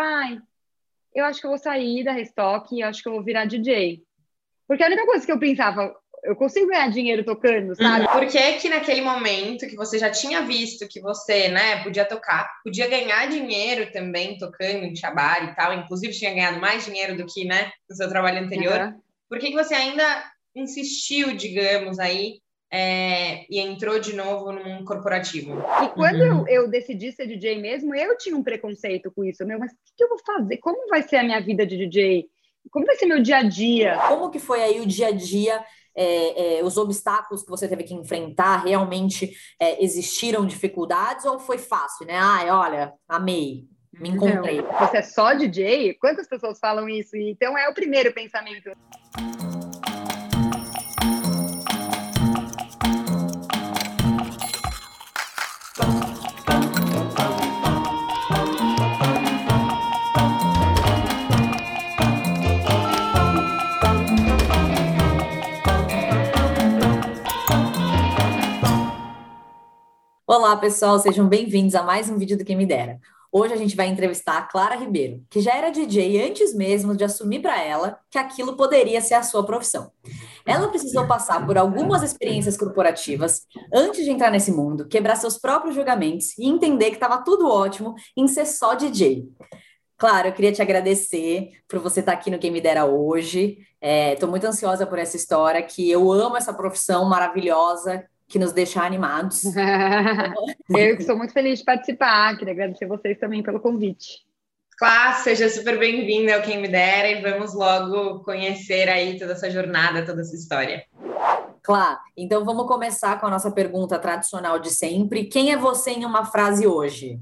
pai, eu acho que eu vou sair da Restock e acho que eu vou virar DJ. Porque a única coisa que eu pensava, eu consigo ganhar dinheiro tocando, sabe? Por que que naquele momento que você já tinha visto que você, né, podia tocar, podia ganhar dinheiro também tocando em Chabar e tal, inclusive tinha ganhado mais dinheiro do que, né, no seu trabalho anterior, uhum. por que que você ainda insistiu, digamos, aí, é, e entrou de novo num corporativo. E quando uhum. eu, eu, decidi ser DJ mesmo, eu tinha um preconceito com isso. Meu, mas o que eu vou fazer? Como vai ser a minha vida de DJ? Como vai ser meu dia a dia? Como que foi aí o dia a dia? É, é, os obstáculos que você teve que enfrentar realmente é, existiram dificuldades ou foi fácil, né? Ai, olha, amei, me encontrei. Não, você é só DJ? Quantas pessoas falam isso? Então é o primeiro pensamento. Olá, pessoal, sejam bem-vindos a mais um vídeo do Quem Me Dera. Hoje a gente vai entrevistar a Clara Ribeiro, que já era DJ antes mesmo de assumir para ela que aquilo poderia ser a sua profissão. Ela precisou passar por algumas experiências corporativas antes de entrar nesse mundo, quebrar seus próprios julgamentos e entender que estava tudo ótimo em ser só DJ. Claro, eu queria te agradecer por você estar aqui no Quem Me Dera hoje. Estou é, muito ansiosa por essa história, que eu amo essa profissão maravilhosa que nos deixa animados. eu que sou muito feliz de participar, queria agradecer vocês também pelo convite. Claro, seja super bem-vinda ao Quem Me Dera e vamos logo conhecer aí toda essa jornada, toda essa história. Claro, então vamos começar com a nossa pergunta tradicional de sempre. Quem é você em uma frase hoje?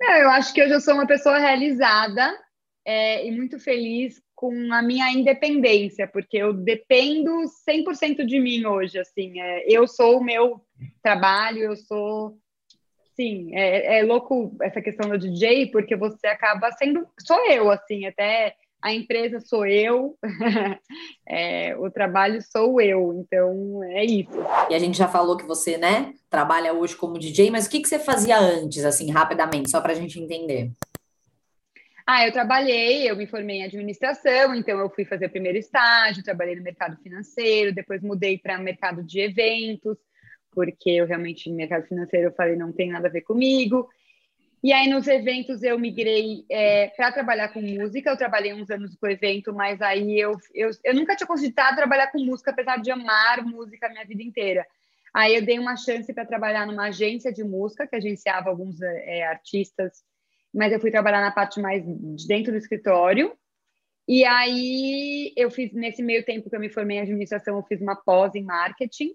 eu acho que hoje eu sou uma pessoa realizada é, e muito feliz com a minha independência, porque eu dependo 100% de mim hoje, assim, é, eu sou o meu trabalho, eu sou, sim, é, é, louco essa questão do DJ, porque você acaba sendo, sou eu, assim, até a empresa sou eu, é, o trabalho sou eu, então é isso. E a gente já falou que você, né, trabalha hoje como DJ, mas o que, que você fazia antes, assim, rapidamente, só para a gente entender? Ah, eu trabalhei, eu me formei em administração, então eu fui fazer o primeiro estágio, trabalhei no mercado financeiro, depois mudei para o mercado de eventos, porque eu realmente, no mercado financeiro, eu falei, não tem nada a ver comigo. E aí, nos eventos, eu migrei é, para trabalhar com música. Eu trabalhei uns anos com evento, mas aí eu, eu, eu nunca tinha cogitado trabalhar com música, apesar de amar música a minha vida inteira. Aí eu dei uma chance para trabalhar numa agência de música, que agenciava alguns é, artistas mas eu fui trabalhar na parte mais de dentro do escritório. E aí eu fiz nesse meio tempo que eu me formei em administração, eu fiz uma pós em marketing.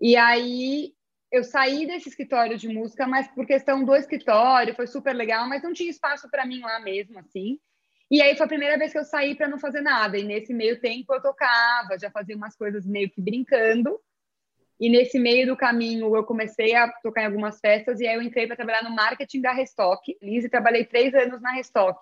E aí eu saí desse escritório de música, mas por questão do escritório, foi super legal, mas não tinha espaço para mim lá mesmo, assim. E aí foi a primeira vez que eu saí para não fazer nada. E nesse meio tempo eu tocava, já fazia umas coisas meio que brincando. E nesse meio do caminho, eu comecei a tocar em algumas festas e aí eu entrei para trabalhar no marketing da Restock. Liz, e trabalhei três anos na Restock,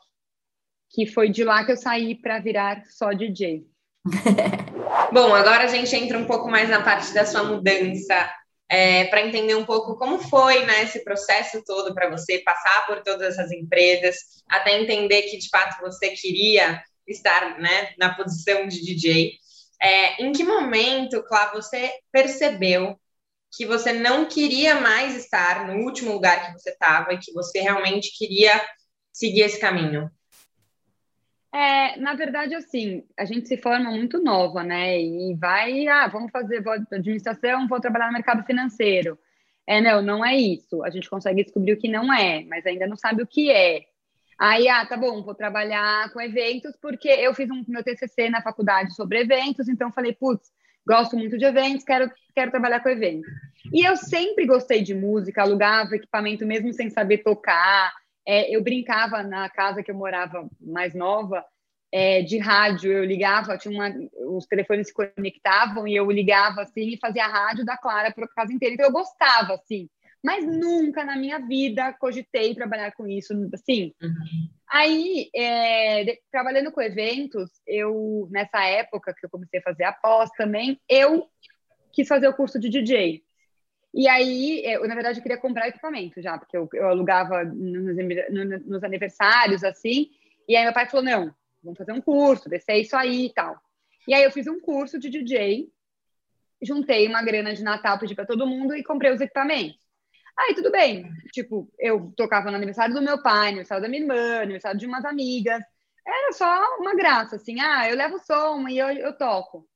que foi de lá que eu saí para virar só DJ. Bom, agora a gente entra um pouco mais na parte da sua mudança, é, para entender um pouco como foi né, esse processo todo para você passar por todas essas empresas, até entender que de fato você queria estar né, na posição de DJ. É, em que momento, Clá, você percebeu que você não queria mais estar no último lugar que você estava e que você realmente queria seguir esse caminho? É, na verdade, assim, a gente se forma muito nova, né? E vai, ah, vamos fazer administração, vou trabalhar no mercado financeiro. É, não, não é isso. A gente consegue descobrir o que não é, mas ainda não sabe o que é. Aí, ah, tá bom, vou trabalhar com eventos, porque eu fiz um meu TCC na faculdade sobre eventos, então falei, putz, gosto muito de eventos, quero, quero trabalhar com eventos. E eu sempre gostei de música, alugava equipamento mesmo sem saber tocar. É, eu brincava na casa que eu morava mais nova, é, de rádio, eu ligava, tinha uma, os telefones se conectavam e eu ligava assim e fazia a rádio da Clara para a casa inteira. Então eu gostava, assim mas nunca na minha vida cogitei trabalhar com isso, assim. Uhum. Aí, é, de, trabalhando com eventos, eu, nessa época que eu comecei a fazer a pós também, eu quis fazer o curso de DJ. E aí, eu, na verdade, eu queria comprar equipamento já, porque eu, eu alugava nos, nos aniversários, assim, E aí meu pai falou, não, vamos fazer um curso, descer isso aí e tal. E aí eu fiz um curso de DJ, juntei uma grana de Natal, pedi para todo mundo e comprei os equipamentos. Aí tudo bem, tipo, eu tocava no aniversário do meu pai, aniversário da minha irmã, aniversário de umas amigas. Era só uma graça, assim, ah, eu levo som e eu, eu toco.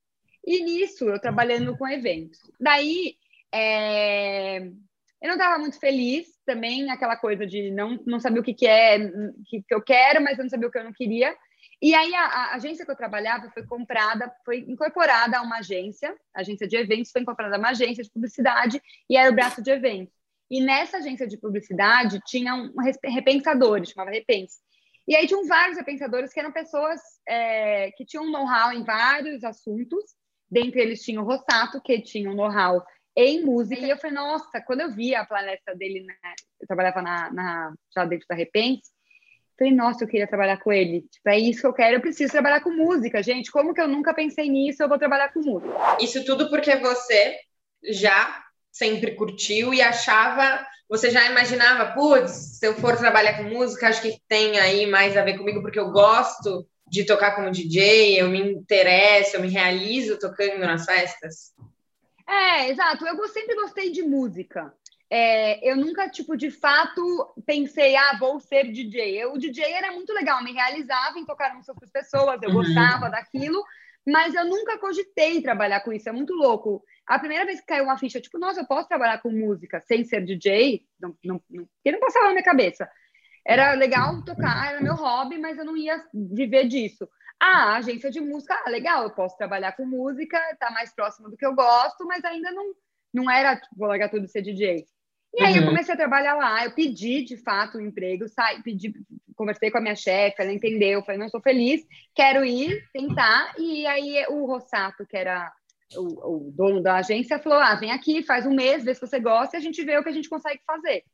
E nisso, eu trabalhando com eventos. Daí, é... eu não estava muito feliz também, aquela coisa de não, não saber o que, que é, que, que eu quero, mas eu não sabia o que eu não queria. E aí, a, a, agência que eu trabalhava foi comprada, foi incorporada a uma agência, agência de eventos foi incorporada a uma agência de publicidade e era o braço de eventos. E nessa agência de publicidade tinha um repensador, chamava Repense. E aí tinham vários repensadores que eram pessoas é, que tinham know-how em vários assuntos. Dentre eles tinha o Rossato, que tinha um know-how em música. E eu falei, nossa, quando eu vi a palestra dele, né, eu trabalhava na, na, já dentro da Repense, falei, nossa, eu queria trabalhar com ele. Tipo, é isso que eu quero, eu preciso trabalhar com música, gente. Como que eu nunca pensei nisso? Eu vou trabalhar com música. Isso tudo porque você já sempre curtiu e achava, você já imaginava, putz, se eu for trabalhar com música, acho que tem aí mais a ver comigo, porque eu gosto de tocar como DJ, eu me interesso, eu me realizo tocando nas festas? É, exato. Eu sempre gostei de música. É, eu nunca, tipo, de fato pensei, ah, vou ser DJ. Eu, o DJ era muito legal, me realizava em tocar música com as pessoas, eu uhum. gostava daquilo, mas eu nunca cogitei trabalhar com isso, é muito louco. A primeira vez que caiu uma ficha, tipo, nossa, eu posso trabalhar com música sem ser DJ? Não, não, não, não passava na minha cabeça. Era legal tocar, era meu hobby, mas eu não ia viver disso. Ah, agência de música, ah, legal, eu posso trabalhar com música, tá mais próximo do que eu gosto, mas ainda não, não era, tipo, vou largar tudo e ser DJ. E aí uhum. eu comecei a trabalhar lá, eu pedi de fato o um emprego, saí, pedi, conversei com a minha chefe, ela entendeu, falei, não sou feliz, quero ir, tentar. E aí o Rossato, que era o, o, dono da agência, falou: ah, vem aqui, faz um mês, vê se você gosta e a gente vê o que a gente consegue fazer.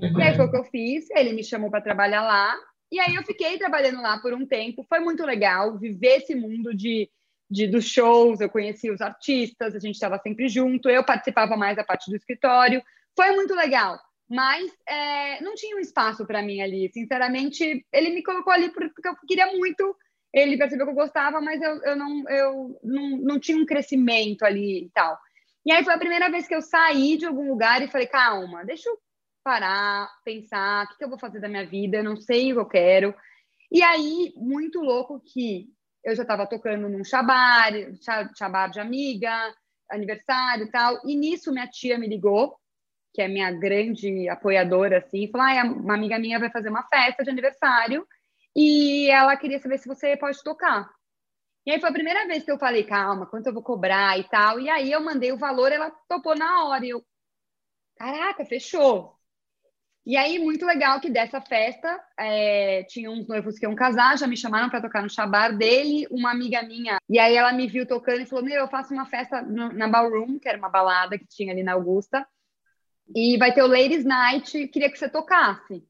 Uhum. E aí foi o que eu fiz, ele me chamou para trabalhar lá, e aí eu fiquei trabalhando lá por um tempo, foi muito legal viver esse mundo de, de dos shows, eu conheci os artistas, a gente estava sempre junto, eu participava mais da parte do escritório, foi muito legal mas é, não tinha um espaço para mim ali. Sinceramente, ele me colocou ali porque eu queria muito. Ele percebeu que eu gostava, mas eu, eu, não, eu não, não tinha um crescimento ali e tal. E aí foi a primeira vez que eu saí de algum lugar e falei: calma, deixa eu parar, pensar, o que, que eu vou fazer da minha vida, eu não sei o que eu quero. E aí, muito louco que eu já estava tocando num chabar, chabar de amiga, aniversário e tal, e nisso minha tia me ligou que é minha grande apoiadora, assim, falou: ah, uma amiga minha vai fazer uma festa de aniversário e ela queria saber se você pode tocar. E aí foi a primeira vez que eu falei, calma, quanto eu vou cobrar e tal. E aí eu mandei o valor, ela topou na hora. E eu, caraca, fechou. E aí, muito legal que dessa festa, é, tinha uns noivos que iam casar, já me chamaram para tocar no chabar dele, uma amiga minha. E aí ela me viu tocando e falou: Meu, eu faço uma festa no, na Ballroom, que era uma balada que tinha ali na Augusta. E vai ter o Ladies Night, queria que você tocasse.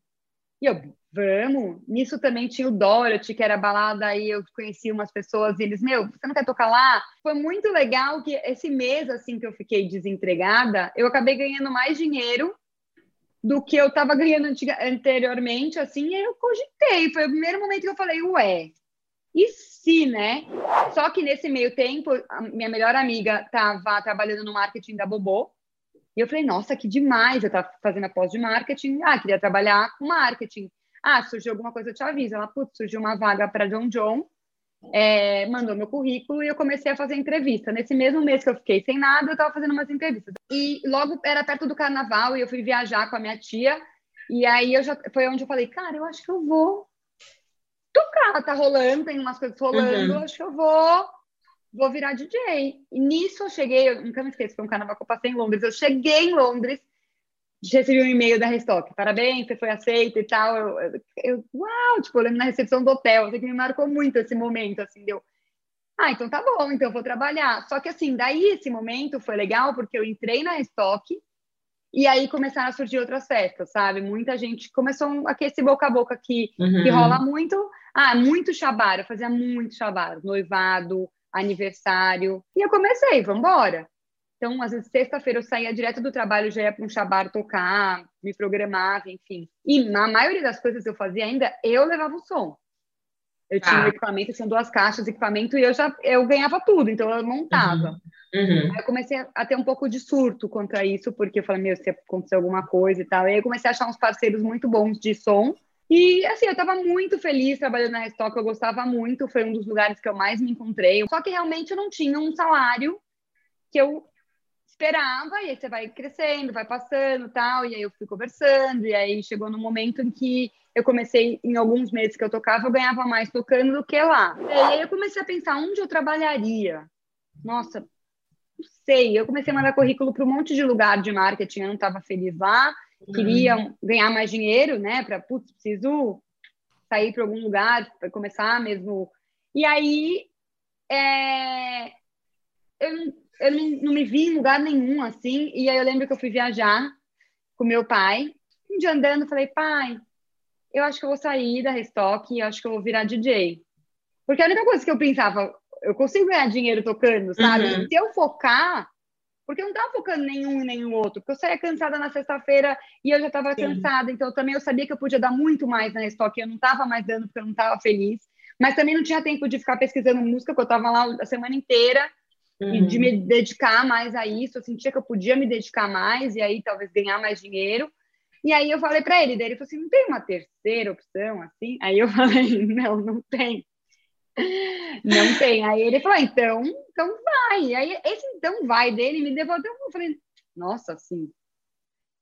E eu, vamos. Nisso também tinha o Dorothy, que era balada, aí eu conheci umas pessoas e eles, meu, você não quer tocar lá? Foi muito legal que esse mês, assim, que eu fiquei desempregada, eu acabei ganhando mais dinheiro do que eu estava ganhando anteriormente, assim, eu cogitei. Foi o primeiro momento que eu falei, ué, e se, né? Só que nesse meio tempo, minha melhor amiga estava trabalhando no marketing da Bobô, e eu falei, nossa, que demais, eu estava fazendo a pós de marketing, ah, queria trabalhar com marketing. Ah, surgiu alguma coisa, eu te aviso. Ela, putz, surgiu uma vaga para John John, é, mandou meu currículo e eu comecei a fazer entrevista. Nesse mesmo mês que eu fiquei sem nada, eu estava fazendo umas entrevistas. E logo era perto do carnaval e eu fui viajar com a minha tia. E aí eu já foi onde eu falei, cara, eu acho que eu vou tocar, tá rolando, tem umas coisas rolando, uhum. acho que eu vou vou virar DJ. E nisso eu cheguei, eu nunca me esqueço, foi um carnaval que eu passei em Londres. Eu cheguei em Londres, recebi um e-mail da Restock, parabéns, você foi aceito e tal. Eu, eu, eu, uau, tipo, eu lembro na recepção do hotel, assim, que me marcou muito esse momento, assim, deu. Ah, então tá bom, então eu vou trabalhar. Só que assim, daí esse momento foi legal porque eu entrei na Restock e aí começaram a surgir outras festas, sabe? Muita gente começou a aquecer boca a boca que, uhum. que rola muito. Ah, muito chabar, eu fazia muito chabar, noivado, aniversário. E eu comecei, vamos embora. Então, às vezes, sexta-feira eu saía direto do trabalho, já ia para um chabar tocar, me programava, enfim. E na maioria das coisas que eu fazia ainda, eu levava o som. Eu tinha ah. um equipamento, tinha duas caixas de equipamento e eu já eu ganhava tudo, então eu montava. Uhum. Uhum. Aí eu comecei a ter um pouco de surto contra isso, porque eu falei, meu, se acontecer alguma coisa e tal. E aí eu comecei a achar uns parceiros muito bons de som. E assim, eu estava muito feliz trabalhando na Restock, eu gostava muito, foi um dos lugares que eu mais me encontrei. Só que realmente eu não tinha um salário que eu esperava, e aí você vai crescendo, vai passando tal, e aí eu fui conversando, e aí chegou no momento em que eu comecei, em alguns meses que eu tocava, eu ganhava mais tocando do que lá. E aí eu comecei a pensar onde eu trabalharia. Nossa, não sei. Eu comecei a mandar currículo para um monte de lugar de marketing, eu não estava feliz lá, queria uhum. ganhar mais dinheiro, né? Para, putz, preciso sair para algum lugar, para começar mesmo. E aí, é... eu eu não, me vi em lugar nenhum assim. E aí eu lembro que eu fui viajar com meu pai. Um dia andando, falei, pai, eu acho que eu vou sair da Restock e acho que eu vou virar DJ. Porque a única coisa que eu pensava, eu consigo ganhar dinheiro tocando, sabe? Uhum. Se eu focar, porque eu não estava focando nenhum e nenhum outro, porque eu saía cansada na sexta-feira e eu já estava cansada, então também eu sabia que eu podia dar muito mais na Restock, eu não estava mais dando porque eu não estava feliz, mas também não tinha tempo de ficar pesquisando música, porque eu estava lá a semana inteira, uhum. e de me dedicar mais a isso. Eu sentia que eu podia me dedicar mais e aí talvez ganhar mais dinheiro. E aí eu falei para ele, daí ele falou assim, não tem uma terceira opção assim? Aí eu falei, não, não tem. Não tem. Aí ele falou, então, então vai. Aí esse então vai dele me devolveu. Eu falei, nossa, assim.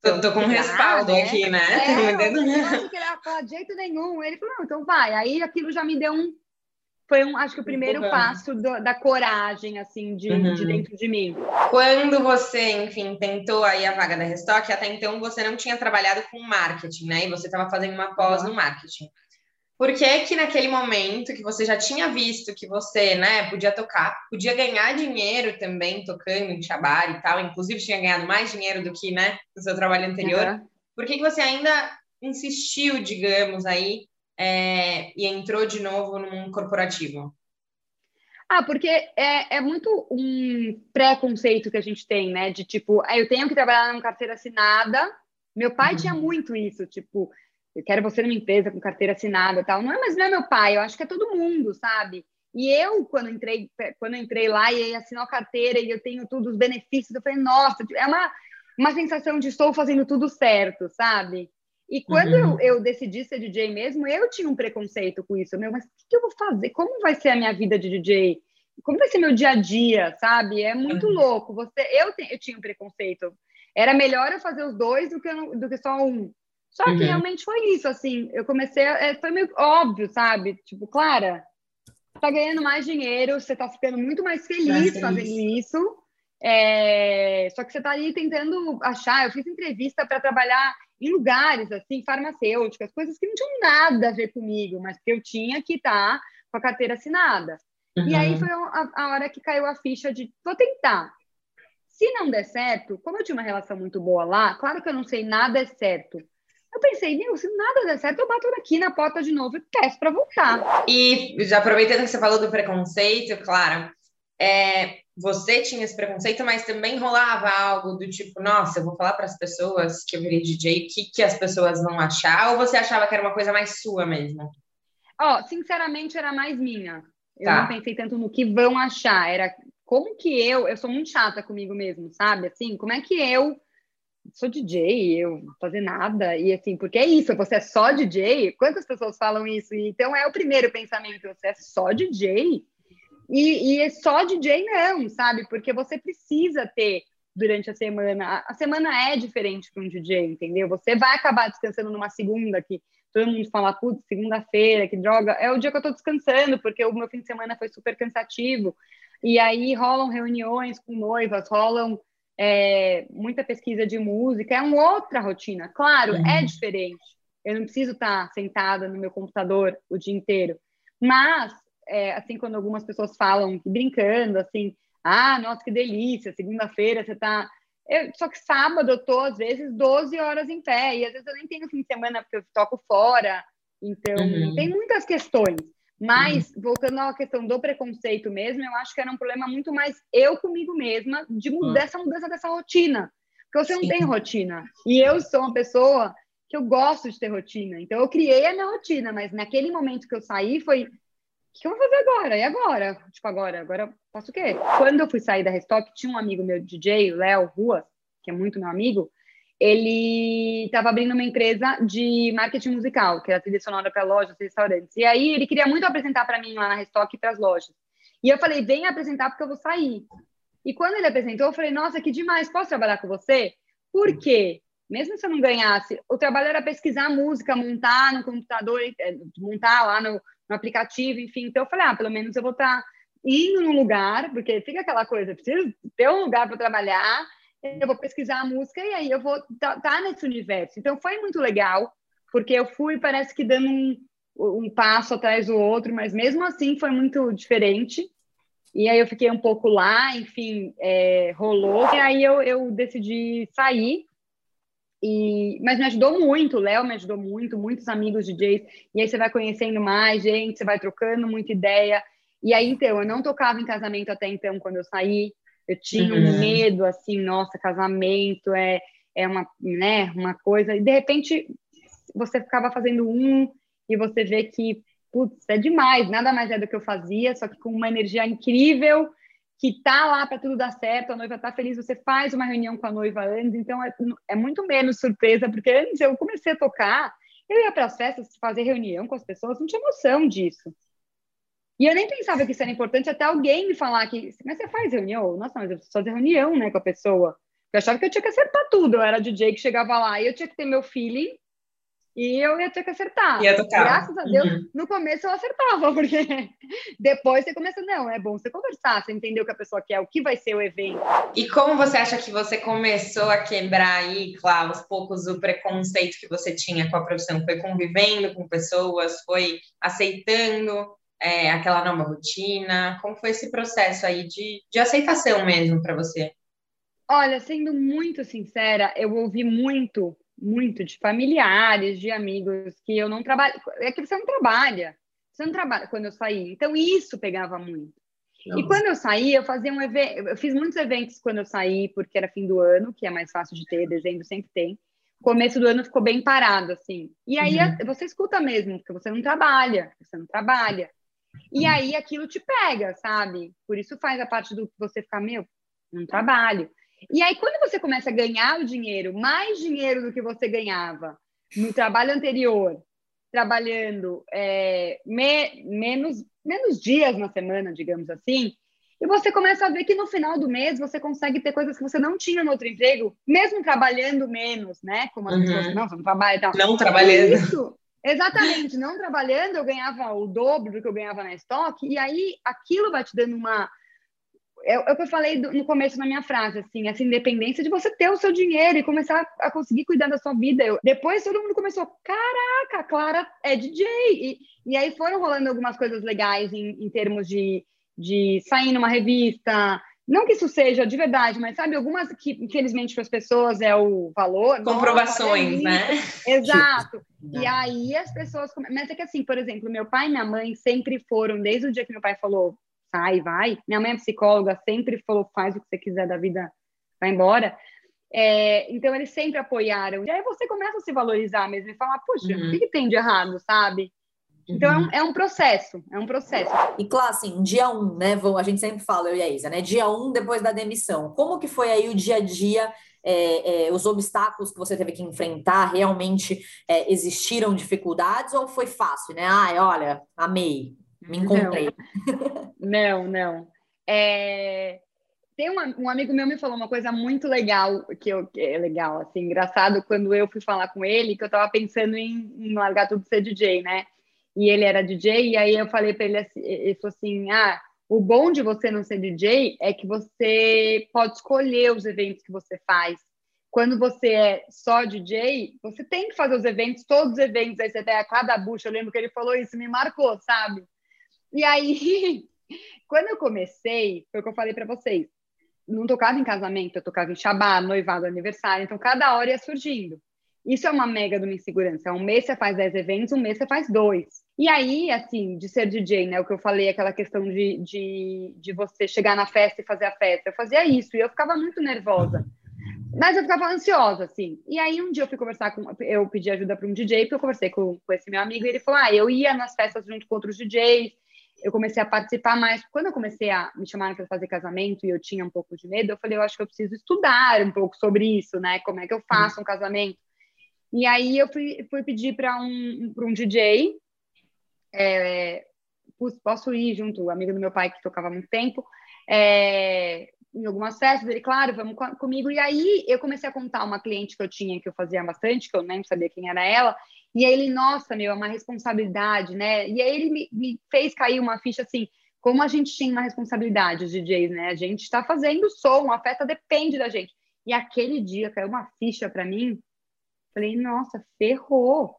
Tô, tô com um respaldo né? aqui, né? É, eu não queria falar de jeito nenhum. Ele falou, não, então vai. Aí aquilo já me deu um, foi um, acho que o primeiro passo do, da coragem, assim, de, uhum. de, dentro de mim. Quando você, enfim, tentou aí a vaga da Restock, até então você não tinha trabalhado com marketing, né? E você estava fazendo uma pós no marketing. Por que que naquele momento que você já tinha visto que você, né, podia tocar, podia ganhar dinheiro também tocando em Chabar e tal, inclusive tinha ganhado mais dinheiro do que, né, no seu trabalho anterior, uhum. por que que você ainda insistiu, digamos, aí, é, e entrou de novo num corporativo? Ah, porque é, é muito um preconceito que a gente tem, né? De tipo, ah, eu tenho que trabalhar numa carteira assinada. Meu pai uhum. tinha muito isso, tipo, eu quero você numa empresa com carteira assinada tal. Não é, mas não é meu pai, eu acho que é todo mundo, sabe? E eu, quando entrei, quando entrei lá e assinou a carteira e eu tenho todos os benefícios, eu falei, nossa, é uma, uma sensação de estou fazendo tudo certo, sabe? E quando uhum. eu, eu, decidi ser DJ mesmo, eu tinha um preconceito com isso. Meu, mas o que, eu vou fazer? Como vai ser a minha vida de DJ? Como vai ser meu dia a dia, sabe? É muito uhum. louco. Você, eu, te, eu tinha um preconceito. Era melhor eu fazer os dois do que, do que só um. Só que uhum. realmente foi isso, assim. Eu comecei, é, foi meio óbvio, sabe? Tipo, Clara, tá ganhando mais dinheiro, você tá ficando muito mais feliz fazendo isso. É, só que você tá ali tentando achar. Eu fiz entrevista para trabalhar em lugares assim, farmacêuticas, coisas que não tinham nada a ver comigo, mas que eu tinha que estar tá com a carteira assinada. Uhum. E aí uhum. foi a, a, hora que caiu a ficha de vou tentar. Se não der certo, como eu tinha uma relação muito boa lá, claro que eu não sei nada é certo. Eu pensei, meu, se nada der certo, eu bato aqui na porta de novo e peço para voltar. E já aproveitando que você falou do preconceito, Clara, é, você tinha esse preconceito, mas também rolava algo do tipo, nossa, eu vou falar para as pessoas que eu virei DJ, o que, que as pessoas vão achar? Ou você achava que era uma coisa mais sua mesmo? Ó, oh, sinceramente, era mais minha. Eu tá. não pensei tanto no que vão achar, era como que eu, eu sou muito chata comigo mesmo, sabe? Assim, como é que eu sou DJ, eu fazer nada, e assim, porque é isso, você é só DJ? Quantas pessoas falam isso? Então é o primeiro pensamento, você é só DJ? E, e é só DJ não, sabe? Porque você precisa ter durante a semana. A semana é diferente para um DJ, entendeu? Você vai acabar descansando numa segunda que todo mundo fala, putz, segunda-feira, que droga. É o dia que eu tô descansando, porque o meu fim de semana foi super cansativo. E aí rolam reuniões com noivas, rolam é, muita pesquisa de música, é uma outra rotina. Claro, é diferente. Eu não preciso estar sentada no meu computador o dia inteiro. Mas é, assim, quando algumas pessoas falam, brincando, assim, ah, nossa, que delícia, segunda-feira você tá. Eu, só que sábado eu tô, às vezes, 12 horas em pé, e às vezes eu nem tenho fim de semana porque eu toco fora. Então, uhum. tem muitas questões. Mas, uhum. voltando à questão do preconceito mesmo, eu acho que era um problema muito mais eu comigu mesma de mudar uhum. essa mudança dessa rotina. Porque você Sim. não tem rotina. E eu sou uma pessoa que eu gosto de ter rotina. Então, eu criei a minha rotina, mas naquele momento que eu saí, foi que eu vou fazer agora? E agora? Tipo, agora? Agora faço o quê? Quando eu fui sair da Restock, tinha um amigo meu DJ, o Léo Rua, que é muito meu amigo, ele estava abrindo uma empresa de marketing musical, que era trilha sonora para lojas e restaurantes. E aí ele queria muito apresentar para mim lá na Restock para as lojas. E eu falei, vem apresentar porque eu vou sair. E quando ele apresentou, eu falei, nossa, que demais, posso trabalhar com você? Por quê? Mesmo se eu não ganhasse, o trabalho era pesquisar música, montar no computador, é, montar lá no, no aplicativo, enfim. Então eu falei, ah, pelo menos eu vou estar tá indo num lugar, porque fica aquela coisa, preciso ter um lugar para trabalhar, eu vou pesquisar a música e aí eu vou estar tá, tá nesse universo. Então foi muito legal, porque eu fui, parece que dando um, um passo atrás do outro, mas mesmo assim foi muito diferente. E aí eu fiquei um pouco lá, enfim, é, rolou. E aí eu, eu decidi sair. E, mas me ajudou muito, o Léo me ajudou muito, muitos amigos DJs. E aí você vai conhecendo mais gente, você vai trocando muita ideia. E aí, então, eu não tocava em casamento até então, quando eu saí. Eu tinha um uhum. medo, assim, nossa, casamento é, é uma, né, uma coisa. E, de repente, você ficava fazendo um e você vê que putz, é demais, nada mais é do que eu fazia, só que com uma energia incrível, que tá lá para tudo dar certo, a noiva tá feliz, você faz uma reunião com a noiva antes, então é, é muito menos surpresa, porque antes eu comecei a tocar, eu ia para as festas fazer reunião com as pessoas, não tinha noção disso. E eu nem pensava que isso era importante até alguém me falar que, mas você faz reunião? Nossa, mas eu preciso fazer reunião, né, com a pessoa. Eu achava que eu tinha que acertar tudo. Eu era DJ que chegava lá e eu tinha que ter meu feeling e eu ia ter que acertar. Ia tocar. Graças a Deus, uhum. no começo eu acertava, porque depois você começa, não, é bom você conversar, você entender o que a pessoa quer, o que vai ser o evento. E como você acha que você começou a quebrar aí, claro, aos poucos, o preconceito que você tinha com a profissão? Foi convivendo com pessoas, foi aceitando é, aquela nova rotina? Como foi esse processo aí de, de aceitação mesmo para você? Olha, sendo muito sincera, eu ouvi muito muito de familiares, de amigos que eu não trabalho. É que você não trabalha. Você não trabalha quando eu saí. Então, isso pegava muito. Não. E quando eu saí, eu fazia um evento. Eu fiz muitos eventos quando eu saí, porque era fim do ano, que é mais fácil de ter, dezembro sempre tem. Começo do ano ficou bem parado, assim. E aí uhum. você escuta mesmo, porque você não trabalha, você não trabalha. E uhum. aí aquilo te pega, sabe? Por isso faz a parte do que você ficar, meu, não trabalho. E aí, quando você começa a ganhar o dinheiro, mais dinheiro do que você ganhava no trabalho anterior, trabalhando é, me, menos, menos dias na semana, digamos assim, e você começa a ver que no final do mês você consegue ter coisas que você não tinha no outro emprego, mesmo trabalhando menos, né? Como as uhum. pessoas, não, você não trabalha e tal. Não trabalhando. Isso, exatamente, não trabalhando, eu ganhava o dobro do que eu ganhava na estoque, e aí aquilo vai te dando uma é, é, o que eu falei do, no começo na minha frase, assim, essa independência de você ter o seu dinheiro e começar a, conseguir cuidar da sua vida. Eu, depois todo mundo começou, caraca, a Clara é DJ. E, e aí foram rolando algumas coisas legais em, em termos de, de sair numa revista. Não que isso seja de verdade, mas sabe, algumas que, infelizmente, para as pessoas é o valor. Comprovações, né? Exato. E aí as pessoas. Mas é que assim, por exemplo, meu pai e minha mãe sempre foram, desde o dia que meu pai falou, sai, vai. Minha mãe é psicóloga, sempre falou, faz o que você quiser da vida, vai embora. É, então, eles sempre apoiaram. E aí você começa a se valorizar mesmo e falar, puxa, uhum. o que, que, tem de errado, sabe? Então, uhum. é, um, é, um, processo, é um processo. E, claro, assim, dia um, né, a gente sempre fala, eu e a Isa, né, dia um depois da demissão, como que foi aí o dia a dia, é, é, os obstáculos que você teve que enfrentar, realmente é, existiram dificuldades ou foi fácil, né? Ai, olha, amei, me encontrei. Não, não. É... Tem uma, um amigo meu me falou uma coisa muito legal, que, eu, que é legal, assim, engraçado, quando eu fui falar com ele, que eu tava pensando em, em largar tudo ser DJ, né? E ele era DJ, e aí eu falei para ele assim, ele falou assim, ah, o bom de você não ser DJ é que você pode escolher os eventos que você faz. Quando você é só DJ, você tem que fazer os eventos, todos os eventos, aí você tem a cada bucha, eu lembro que ele falou isso, me marcou, sabe? E aí, quando eu comecei, foi o que eu falei para vocês. Não tocava em casamento, eu tocava em shabá, noivado, aniversário. Então, cada hora ia surgindo. Isso é uma mega de uma insegurança. Um mês você faz 10 eventos, um mês você faz dois. E aí, assim, de ser DJ, né? O que eu falei, aquela questão de, de, de você chegar na festa e fazer a festa. Eu fazia isso e eu ficava muito nervosa. Mas eu ficava ansiosa, assim. E aí, um dia eu fui conversar com. Eu pedi ajuda para um DJ, porque eu conversei com, com esse meu amigo e ele falou: Ah, eu ia nas festas junto com outros DJs eu comecei a participar mais. Quando eu comecei a me chamar para fazer casamento e eu tinha um pouco de medo, eu falei, eu acho que eu preciso estudar um pouco sobre isso, né? Como é que eu faço um casamento? E aí eu fui, fui pedir para um, um DJ, é, posso ir junto, amigo do meu pai que tocava há muito tempo, é, em algumas festas, ele, claro, vamos comigo. E aí eu comecei a contar uma cliente que eu tinha, que eu fazia bastante, que eu nem sabia quem era ela, e aí ele, nossa, meu, é uma responsabilidade, né? E aí ele me, me fez cair uma ficha assim, como a gente tinha uma responsabilidade, os DJs, né? A gente está fazendo som, a festa depende da gente. E aquele dia caiu uma ficha para mim, falei, nossa, ferrou.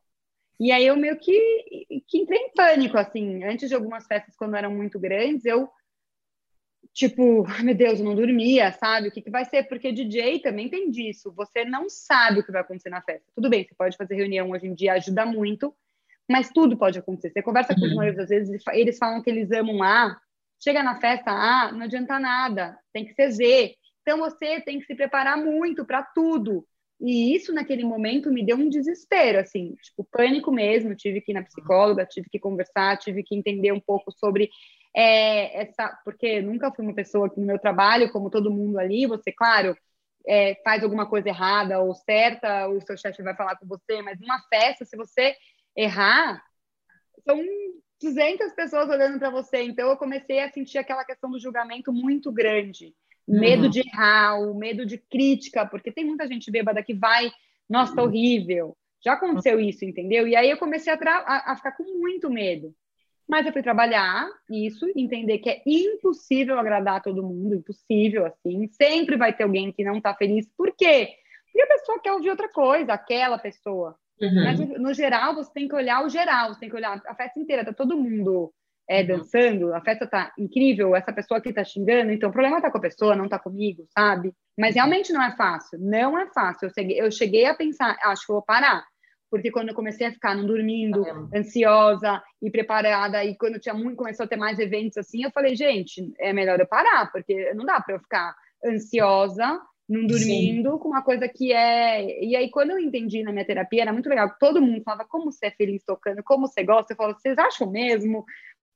E aí eu meio que, que entrei em pânico, assim, antes de algumas festas, quando eram muito grandes, eu tipo, meu Deus, eu não dormia, sabe? O que, que vai ser? Porque DJ também tem disso. Você não sabe o que vai acontecer na festa. Tudo bem, você pode fazer reunião hoje em dia, ajuda muito, mas tudo pode acontecer. Você conversa com os uhum. noivos, às vezes eles falam que eles amam A, chega na festa A, não adianta nada, tem que ser Z. Então você tem que se preparar muito para tudo. E isso naquele momento me deu um desespero, assim, tipo, pânico mesmo. Tive que ir na psicóloga, tive que conversar, tive que entender um pouco sobre é, essa, porque nunca fui uma pessoa que no meu trabalho, como todo mundo ali, você, claro, é, faz alguma coisa errada ou certa, o seu chefe vai falar com você, mas numa festa, se você errar, são 200 pessoas olhando para você. Então eu comecei a sentir aquela questão do julgamento muito grande. Medo uhum. de errar, o medo de crítica, porque tem muita gente bêbada que vai, nossa, tá horrível. Já aconteceu isso, entendeu? E aí eu comecei a, a, a ficar com muito medo. Mas eu fui trabalhar isso, entender que é impossível agradar todo mundo, impossível, assim. Sempre vai ter alguém que não está feliz. Por quê? Porque a pessoa quer ouvir outra coisa, aquela pessoa. Uhum. Mas, no geral, você tem que olhar o geral, você tem que olhar a festa inteira, tá todo mundo é, uhum. dançando, a festa tá incrível, essa pessoa que tá xingando, então o problema tá com a pessoa, não tá comigo, sabe? Mas realmente não é fácil, não é fácil. Eu cheguei, eu cheguei a pensar, acho que eu vou parar porque quando eu comecei a ficar não dormindo, ansiosa e preparada, e quando tinha muito, começou a ter mais eventos assim, eu falei, gente, é melhor eu parar, porque não dá para eu ficar ansiosa, não dormindo, Sim. com uma coisa que é. E aí, quando eu entendi na minha terapia, era muito legal, todo mundo falava como você é feliz tocando, como você gosta, eu falava, vocês acham mesmo?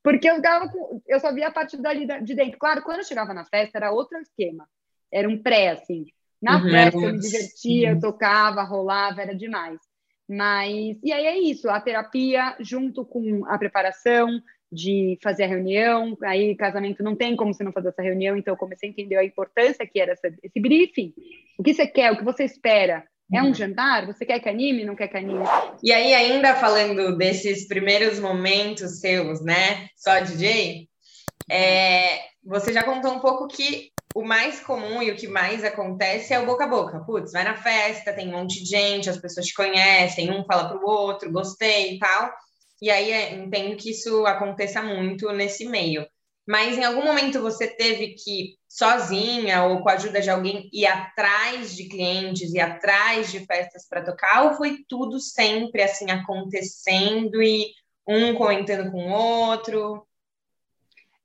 Porque eu, dava com... eu só via a parte dali de dentro. Claro, quando eu chegava na festa, era outro esquema, era um pré, assim. Na uhum, festa, eu me divertia, eu tocava, rolava, era demais. Mas, e aí é isso, a terapia junto com a preparação de fazer a reunião, aí casamento não tem como você não fazer essa reunião, então eu comecei a entender a importância que era essa, esse briefing. O que você quer, o que você espera? É um uhum. jantar? Você quer que anime? Não quer que anime? E aí, ainda falando desses primeiros momentos seus, né? Só DJ, é, você já contou um pouco que o mais comum e o que mais acontece é o boca a boca. Putz, vai na festa, tem um monte de gente, as pessoas te conhecem, um fala para o outro, gostei e tal. E aí é, entendo que isso aconteça muito nesse meio. Mas em algum momento você teve que, sozinha ou com a ajuda de alguém, ir atrás de clientes, ir atrás de festas para tocar? Ou foi tudo sempre assim acontecendo e um comentando com o outro?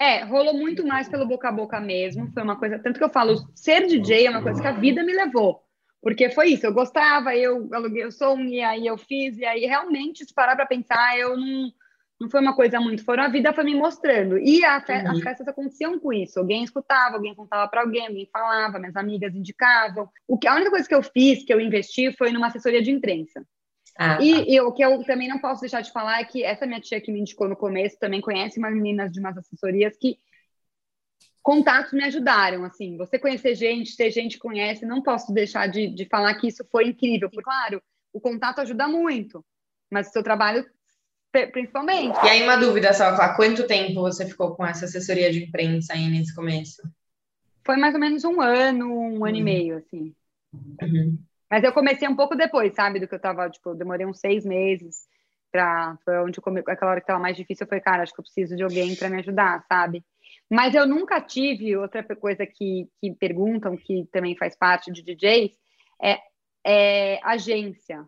É, rolou muito mais pelo boca a boca mesmo. Foi uma coisa. Tanto que eu falo, ser DJ é uma coisa que a vida me levou. Porque foi isso, eu gostava, eu aluguei o som, e aí eu fiz, e aí realmente, se parar para pensar, eu não, não foi uma coisa muito, foram a vida foi me mostrando. E fe uhum. as festas aconteciam com isso. Alguém escutava, alguém contava para alguém, alguém falava, minhas amigas indicavam. O que, a única coisa que eu fiz, que eu investi, foi numa assessoria de imprensa. Ah, e, tá. e, o que eu também não posso deixar de falar é que essa minha tia que me indicou no começo também conhece umas meninas de umas assessorias que contatos me ajudaram, assim, você conhecer gente, ter gente que conhece, não posso deixar de, de falar que isso foi incrível, porque, claro, o contato ajuda muito, mas o seu trabalho principalmente. E aí uma dúvida só, quanto tempo você ficou com essa assessoria de imprensa aí nesse começo? Foi mais ou menos um ano, um uhum. ano e uhum. meio, assim. Uhum. Mas eu comecei um pouco depois, sabe? Do que eu tava, tipo, eu demorei uns seis meses pra. Foi onde eu come... aquela hora que tava mais difícil, eu falei, cara, acho que eu preciso de alguém para me ajudar, sabe? Mas eu nunca tive, outra coisa que, que perguntam, que também faz parte de DJs, é, é agência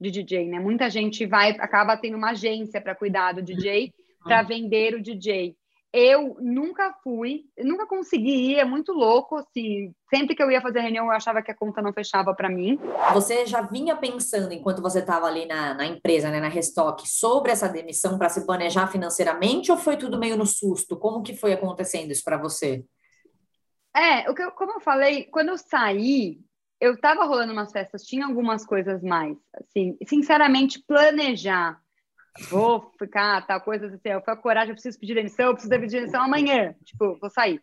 de DJ, né? Muita gente vai, acaba tendo uma agência para cuidar do DJ, para vender o DJ. Eu nunca fui, nunca consegui ir, é muito louco, assim, sempre que eu ia fazer reunião eu achava que a conta não fechava para mim. Você já vinha pensando, enquanto você estava ali na, na, empresa, né, na Restock, sobre essa demissão para se planejar financeiramente ou foi tudo meio no susto? Como que foi acontecendo isso para você? É, o que eu, como eu falei, quando eu saí, eu estava rolando umas festas, tinha algumas coisas mais, assim, sinceramente, planejar vou ficar, tal coisa, assim, eu fui a coragem, eu preciso pedir demissão, eu preciso pedir demissão amanhã, tipo, vou sair.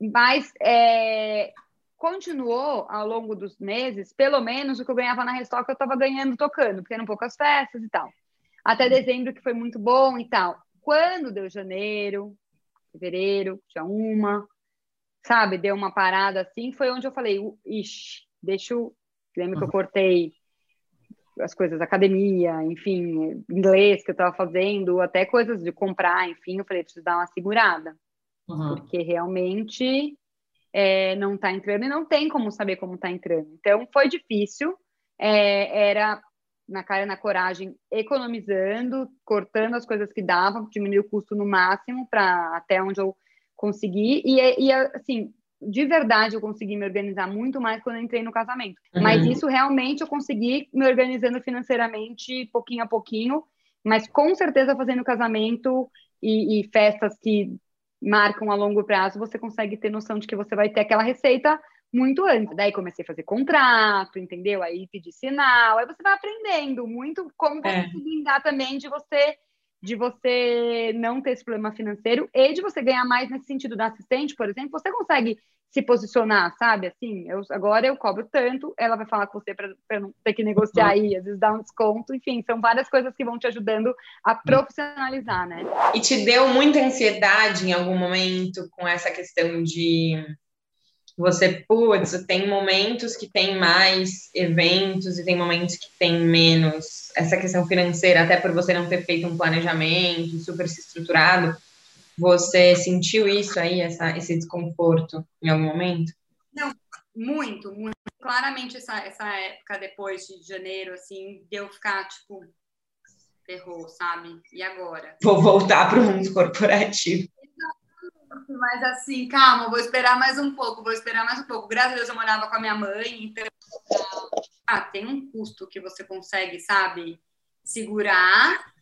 Mas é, continuou ao longo dos meses, pelo menos o que eu ganhava na Restock eu estava ganhando tocando, porque eram poucas festas e tal. Até dezembro, que foi muito bom e tal. Quando deu janeiro, fevereiro, tinha uma, sabe, deu uma parada assim, foi onde eu falei, ixi, deixa eu. Lembro que eu cortei as coisas, academia, enfim, inglês que eu estava fazendo, até coisas de comprar, enfim, eu falei, preciso dar uma segurada. Uhum. Porque realmente é, não está entrando e não tem como saber como está entrando. Então, foi difícil. É, era na cara na coragem, economizando, cortando as coisas que davam, diminuir o custo no máximo para até onde eu consegui. E, e assim, de verdade eu consegui me organizar muito mais quando entrei no casamento. Uhum. Mas isso realmente eu consegui me organizando financeiramente pouquinho a pouquinho, mas com certeza fazendo casamento e, e festas que marcam a longo prazo, você consegue ter noção de que você vai ter aquela receita muito antes. Daí comecei a fazer contrato, entendeu? Aí pedir sinal, aí você vai aprendendo muito como você é. se blindar também de você de você não ter esse problema financeiro e de você ganhar mais nesse sentido da assistente, por exemplo, você consegue se posicionar, sabe? Assim, eu, agora eu cobro tanto, ela vai falar com você para não ter que negociar uhum. aí, às vezes dar um desconto, enfim, são várias coisas que vão te ajudando a profissionalizar, né? E te deu muita ansiedade em algum momento com essa questão de você, putz, tem momentos que tem mais eventos e tem momentos que tem menos. Essa questão financeira, até por você não ter feito um planejamento super se estruturado, você sentiu isso aí, essa, esse desconforto em algum momento? Não, muito, muito. Claramente essa, essa época depois de janeiro, assim, deu ficar, tipo, ferrou, sabe? E agora? Vou voltar para o mundo corporativo. Mas assim, calma, vou esperar mais um pouco, vou esperar mais um pouco. Graças a Deus eu morava com a minha mãe, então ah, tem um custo que você consegue, sabe, segurar.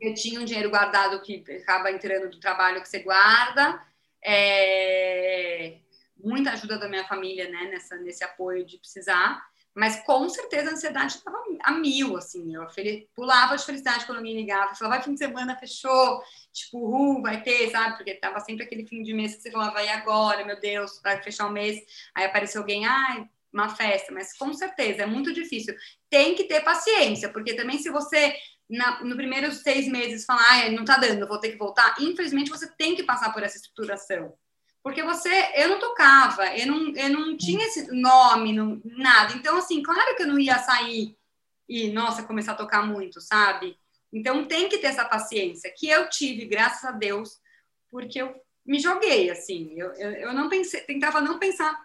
Eu tinha um dinheiro guardado que acaba entrando do trabalho que você guarda. É... Muita ajuda da minha família, né, nessa, nesse apoio de precisar. Mas com certeza a ansiedade estava a mil, assim. Eu pulava de felicidade quando alguém ligava. Falava, vai fim de semana, fechou. Tipo, uh, vai ter, sabe? Porque tava sempre aquele fim de mês que você falava, vai agora, meu Deus, vai fechar o mês. Aí apareceu alguém, ai, uma festa. Mas com certeza, é muito difícil. Tem que ter paciência, porque também se você na, no primeiros seis meses falar, ai, não tá dando, vou ter que voltar, infelizmente você tem que passar por essa estruturação. Porque você, eu não tocava, eu não, eu não tinha esse nome, não, nada. Então, assim, claro que eu não ia sair e, nossa, começar a tocar muito, sabe? Então, tem que ter essa paciência, que eu tive, graças a Deus, porque eu me joguei, assim. Eu, eu, eu não pensei, tentava não pensar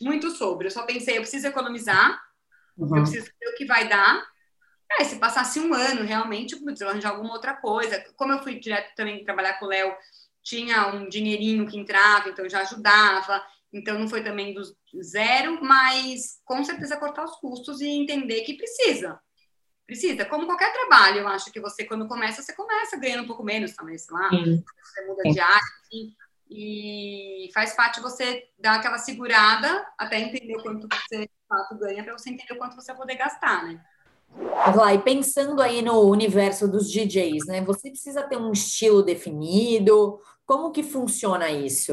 muito sobre. Eu só pensei, eu preciso economizar, uhum. eu preciso ver o que vai dar. Se passasse um ano, realmente, eu arranjar alguma outra coisa. Como eu fui direto também trabalhar com o Léo, tinha um dinheirinho que entrava, então já ajudava. Então não foi também do zero, mas com certeza cortar os custos e entender que precisa. Precisa, como qualquer trabalho, eu acho que você, quando começa, você começa ganhando um pouco menos também, sei lá, Sim. você muda de área, assim, e faz parte você dar aquela segurada até entender o quanto você de fato ganha, para você entender o quanto você vai poder gastar, né? E pensando aí no universo dos DJs, né? Você precisa ter um estilo definido? Como que funciona isso?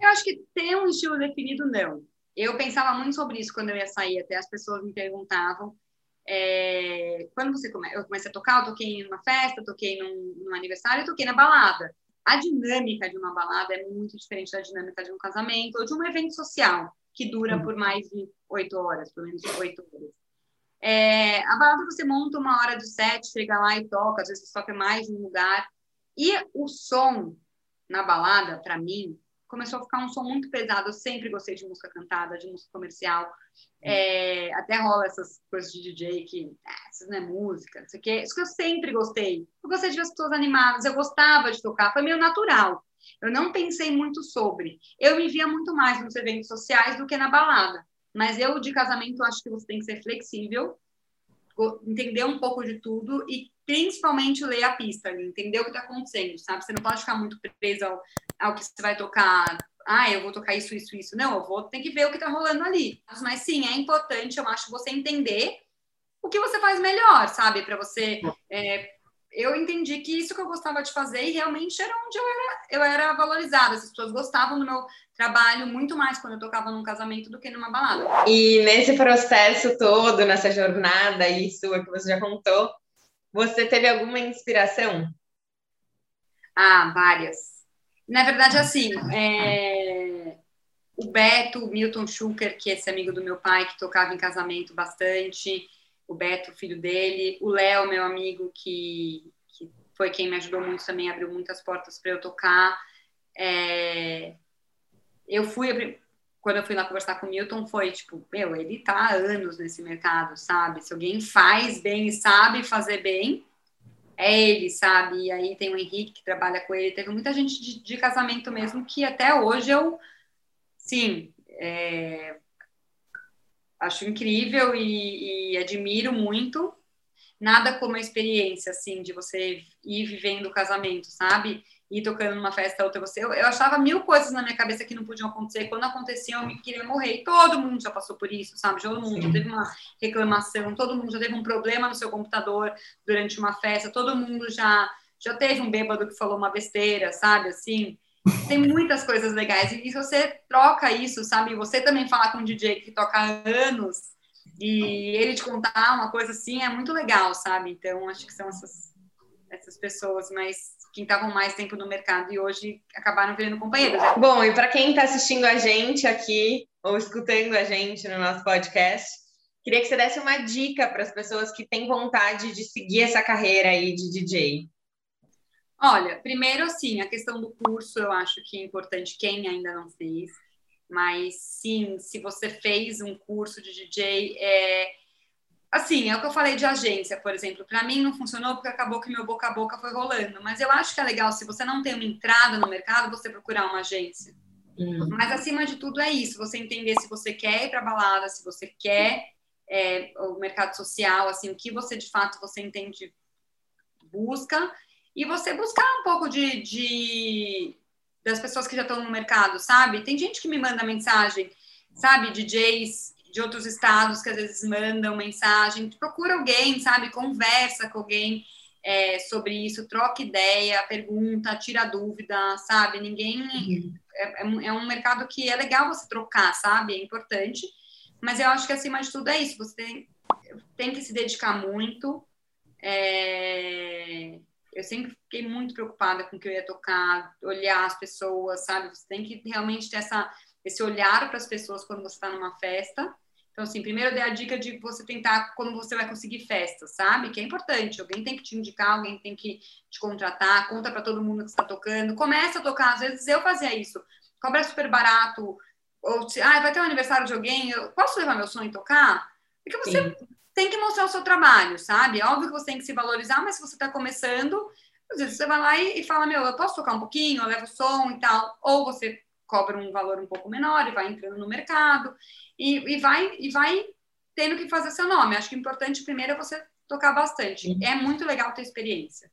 Eu acho que ter um estilo definido, não. Eu pensava muito sobre isso quando eu ia sair, até as pessoas me perguntavam. É, quando você come, eu comecei a tocar, eu toquei numa festa, toquei num, num aniversário, toquei na balada. A dinâmica de uma balada é muito diferente da dinâmica de um casamento ou de um evento social que dura por mais de oito horas, pelo menos oito horas. É, a balada você monta uma hora do set, chega lá e toca, às vezes você toca mais de um lugar. E o som na balada, para mim, começou a ficar um som muito pesado. Eu sempre gostei de música cantada, de música comercial. É, até rola essas coisas de DJ que ah, isso não é música, não sei o quê. Isso que eu sempre gostei. Eu gostei de ver as pessoas animadas, eu gostava de tocar, foi meio natural. Eu não pensei muito sobre. Eu me via muito mais nos eventos sociais do que na balada. Mas eu, de casamento, acho que você tem que ser flexível, entender um pouco de tudo e principalmente ler a pista, entender o que está acontecendo, sabe? Você não pode ficar muito preso ao, ao que você vai tocar. Ah, eu vou tocar isso, isso, isso. Não, eu vou ter que ver o que está rolando ali. Mas sim, é importante, eu acho, você entender o que você faz melhor, sabe? Para você é, eu entendi que isso que eu gostava de fazer e realmente era onde eu era, eu era valorizada. As pessoas gostavam do meu trabalho muito mais quando eu tocava num casamento do que numa balada. E nesse processo todo, nessa jornada aí sua que você já contou, você teve alguma inspiração? Ah, várias. Na verdade, assim, é... o Beto, o Milton Schuker, que é esse amigo do meu pai, que tocava em casamento bastante, o Beto, filho dele, o Léo, meu amigo, que, que foi quem me ajudou muito também, abriu muitas portas para eu tocar. É, eu fui, quando eu fui lá conversar com o Milton, foi tipo, meu, ele tá há anos nesse mercado, sabe? Se alguém faz bem e sabe fazer bem, é ele, sabe? E aí tem o Henrique que trabalha com ele. Teve muita gente de, de casamento mesmo que até hoje eu, sim, é, acho incrível e, e, admiro muito. Nada como a experiência, assim, de você ir vivendo o casamento, sabe? Ir tocando numa festa, outra você. Eu, eu, achava mil coisas na minha cabeça que não podiam acontecer. Quando aconteciam, eu me queria morrer. E todo mundo já passou por isso, sabe? Todo mundo Sim. já teve uma reclamação, todo mundo já teve um problema no seu computador durante uma festa, todo mundo já, já teve um bêbado que falou uma besteira, sabe? Assim. Tem muitas coisas legais. E, você troca isso, sabe? Você também falar com um DJ que toca há anos e ele te contar uma coisa assim é muito legal, sabe? Então, acho que são essas, essas pessoas mais que estavam mais tempo no mercado e hoje acabaram virando companheiros. Bom, e para quem está assistindo a gente aqui ou escutando a gente no nosso podcast, queria que você desse uma dica para as pessoas que têm vontade de seguir essa carreira aí de DJ. Olha, primeiro, assim, a questão do curso eu acho que é importante quem ainda não fez, mas sim, se você fez um curso de DJ, é. Assim, é o que eu falei de agência, por exemplo. Para mim não funcionou porque acabou que meu boca a boca foi rolando. Mas eu acho que é legal, se você não tem uma entrada no mercado, você procurar uma agência. Uhum. Mas acima de tudo é isso, você entender se você quer ir para balada, se você quer é, o mercado social, assim, o que você de fato você entende busca e você buscar um pouco de, de das pessoas que já estão no mercado, sabe? Tem gente que me manda mensagem, sabe? DJs de outros estados que às vezes mandam mensagem. Procura alguém, sabe? Conversa com alguém é, sobre isso, troca ideia, pergunta, tira dúvida, sabe? Ninguém. É, é, é, um mercado que é legal você trocar, sabe? É importante. Mas eu acho que acima de tudo é isso. Você tem, tem que se dedicar muito. É, eu sempre fiquei muito preocupada com o que eu ia tocar, olhar as pessoas, sabe? Você tem que realmente ter essa, esse olhar para as pessoas quando você está numa festa. Então, assim, primeiro eu dei a dica de você tentar como você vai conseguir festas, sabe? Que é importante. Alguém tem que te indicar, alguém tem que te contratar, conta para todo mundo que está tocando. Começa a tocar. Às vezes eu fazia isso. Cobra super barato. Ou, ah, vai ter um aniversário de alguém, eu posso levar meu som e tocar? Porque você Sim tem que mostrar o seu trabalho, sabe? É óbvio que você tem que se valorizar, mas se você está começando, às vezes você vai lá e, e, fala, meu, eu posso tocar um pouquinho, eu levo som e tal, ou você cobra um valor um pouco menor e vai entrando no mercado e, e vai e vai tendo que fazer seu nome. Acho que o importante primeiro é você tocar bastante. Uhum. É muito legal ter experiência.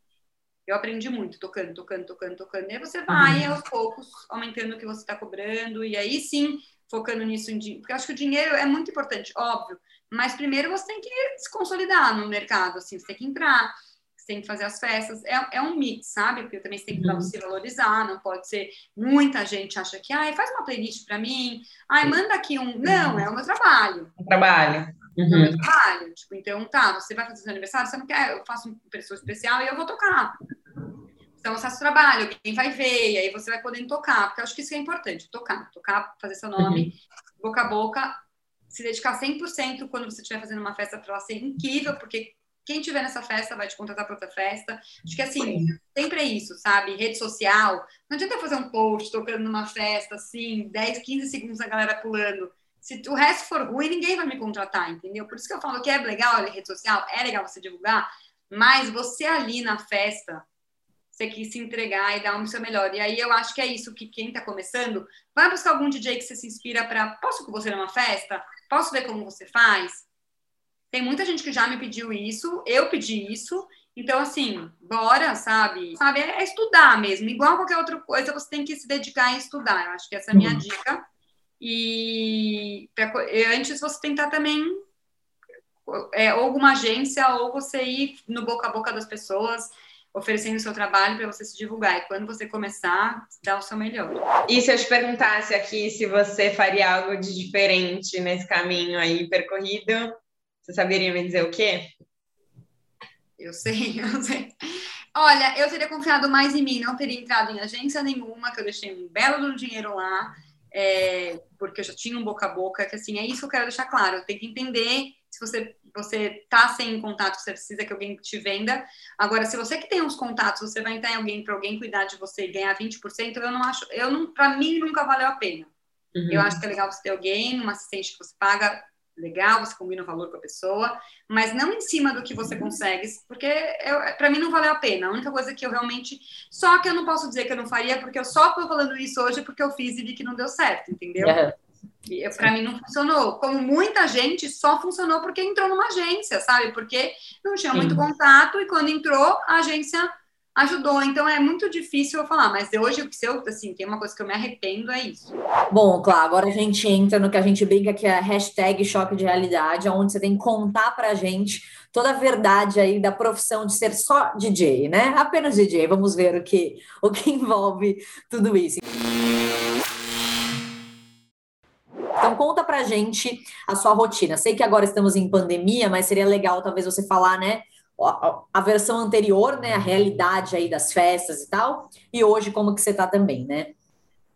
Eu aprendi muito tocando, tocando, tocando, tocando. E aí você vai uhum. aos poucos aumentando o que você está cobrando e aí sim focando nisso em porque acho que o dinheiro é muito importante, óbvio. Mas primeiro você tem que se consolidar no mercado, assim, você tem que entrar, você tem que fazer as festas. É, é um mix, sabe? Porque também você tem que uhum. se valorizar, não pode ser. Muita gente acha que, ai, faz uma playlist para mim, ai, manda aqui um. Não, é o meu trabalho. O trabalho. Uhum. É o meu uhum. trabalho. Tipo, então, tá, você vai fazer seu aniversário, você não quer, eu faço uma pessoa especial e eu vou tocar. Então, você faz o trabalho, quem vai ver, e aí você vai podendo tocar, porque eu acho que isso é importante, tocar, tocar, fazer seu nome, uhum. boca a boca, se dedicar 100% quando você estiver fazendo uma festa para ela ser incrível, porque quem tiver nessa festa vai te contratar para outra festa. Acho que assim, sempre é isso, sabe? Rede social. Não adianta fazer um post tocando numa festa, assim, 10, 15 segundos a galera pulando. Se o resto for ruim, ninguém vai me contratar, entendeu? Por isso que eu falo que é legal a rede social, é legal você divulgar, mas você ali na festa, você quis se entregar e dar o seu melhor. E aí eu acho que é isso que quem está começando, vai buscar algum DJ que você se inspira para, posso com você numa festa? Posso ver como você faz? Tem muita gente que já me pediu isso, eu pedi isso. Então, assim, bora, sabe? Sabe, é estudar mesmo. Igual qualquer outra coisa, você tem que se dedicar em estudar. Eu acho que essa é a minha uhum. dica. E pra, antes você tentar também é, ou alguma agência, ou você ir no boca a boca das pessoas, oferecendo o seu trabalho para você se divulgar. E quando você começar, dá o seu melhor. E se eu te perguntasse aqui se você faria algo de diferente nesse caminho aí percorrido, você saberia me dizer o quê? Eu sei, eu sei. Olha, eu teria confiado mais em mim, não teria entrado em agência nenhuma, que eu deixei um belo dinheiro lá, é, porque eu já tinha um boca a boca, que assim, é isso que eu quero deixar claro. Tenho que entender se você você tá sem contato, você precisa que alguém te venda. Agora, se você que tem uns contatos, você vai entrar em alguém para alguém cuidar de você e ganhar 20%, eu não acho, eu não, para mim nunca valeu a pena. Uhum. Eu acho que é legal você ter alguém, uma assistente que você paga legal, você combina o valor com a pessoa, mas não em cima do que você consegue, porque para mim não valeu a pena. A única coisa que eu realmente. Só que eu não posso dizer que eu não faria, porque eu só estou falando isso hoje porque eu fiz e vi que não deu certo, entendeu? Uhum. Para mim não funcionou. Como muita gente só funcionou porque entrou numa agência, sabe? Porque não tinha muito contato e quando entrou, a agência ajudou. Então é muito difícil eu falar, mas hoje o que eu assim, tem uma coisa que eu me arrependo é isso. Bom, claro, agora a gente entra no que a gente brinca que é a hashtag choque de realidade, onde você tem que contar pra gente toda a verdade aí da profissão de ser só DJ, né? Apenas DJ. Vamos ver o que o que envolve tudo isso. Conta pra gente a sua rotina. Sei que agora estamos em pandemia, mas seria legal talvez você falar, né, a versão anterior, né, a realidade aí das festas e tal, e hoje como que você está também, né?